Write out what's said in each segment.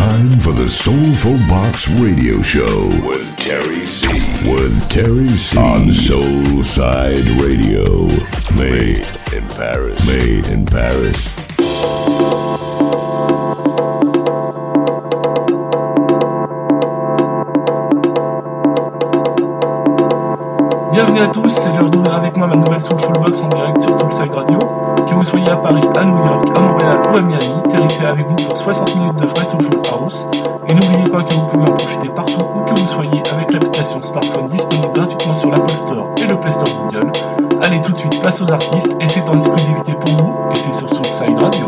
time for the Soulful Box Radio Show with Terry C. With Terry C. on Soul Side Radio. Made in Paris. Made in Paris. Bienvenue à tous, c'est l'heure d'ouvrir avec moi ma nouvelle Soulful Box en direct sur Soulside Radio. vous soyez à Paris, à New York, à Montréal ou à Miami, terrissez avec nous pour 60 minutes de frais sur Social House. Et n'oubliez pas que vous pouvez en profiter partout où que vous soyez avec l'application smartphone disponible gratuitement sur l'Apple Store et le Play Store Google. Allez tout de suite, place aux artistes et c'est en exclusivité pour vous et c'est sur Southside Radio.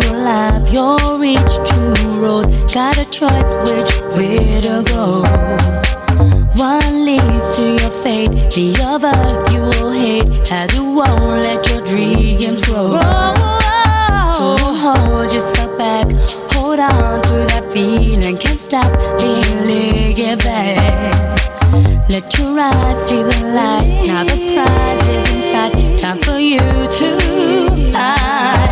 your life, your reach two roads. Got a choice which way to go. One leads to your fate, the other you will hate as you won't let your dreams grow. So hold yourself back, hold on to that feeling, can't stop feeling it back. Let your eyes see the light, now the prize is inside. Time for you to fight.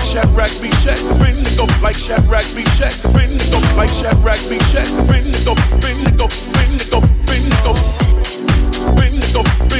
like Shadrach, be check. Go like Shadrach, be check. Rin go like Shadrach, be check. Rin to go, rin to go, rin go, go, go, go.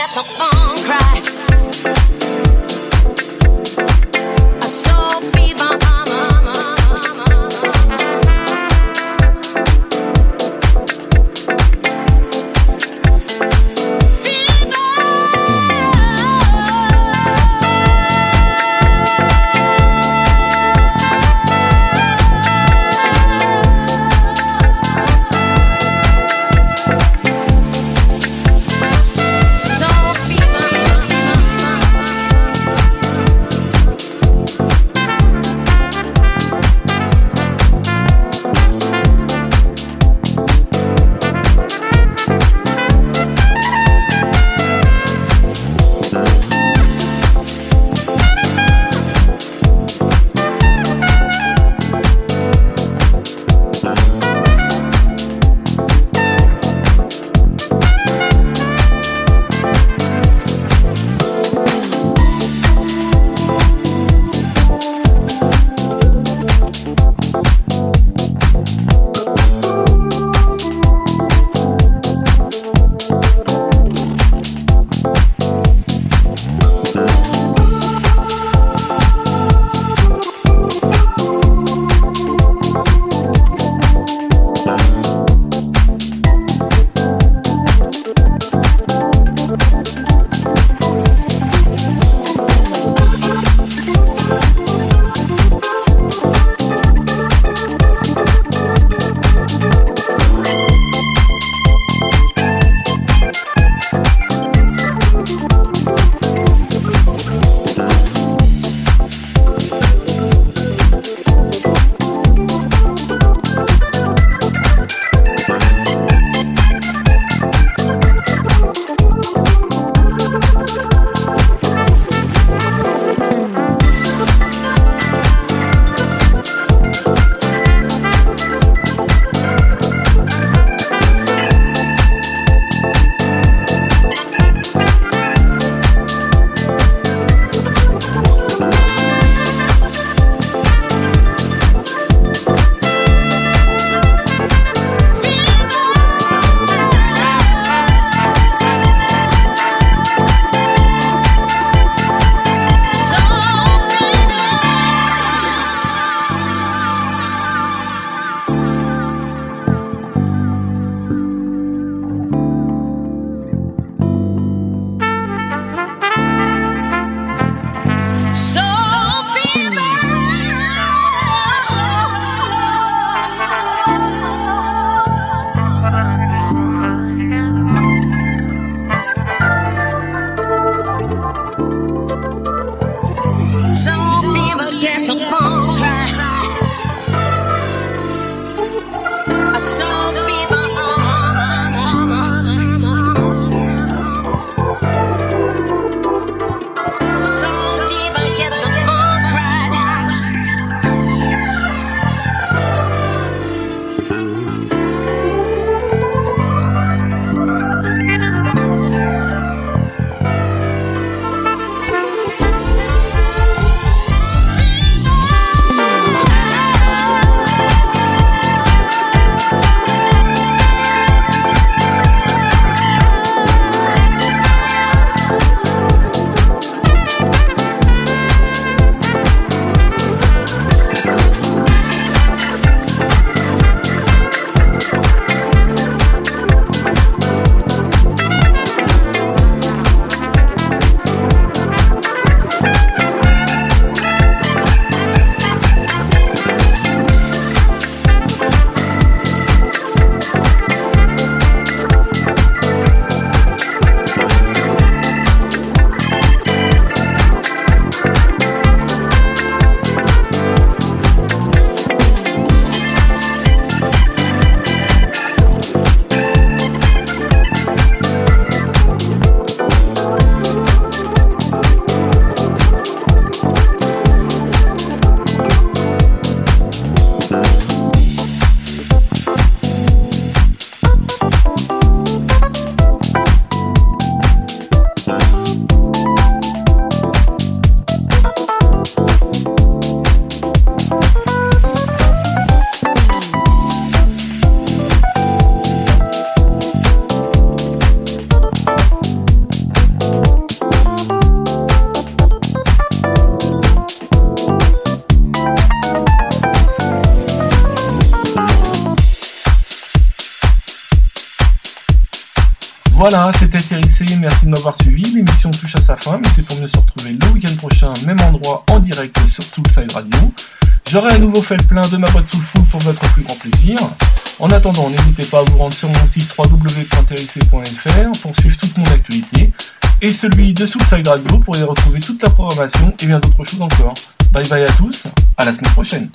Peppa Pig. En attendant, n'hésitez pas à vous rendre sur mon site www.terissé.fr pour suivre toute mon actualité et celui de Soulside Radio pour y retrouver toute la programmation et bien d'autres choses encore. Bye bye à tous, à la semaine prochaine.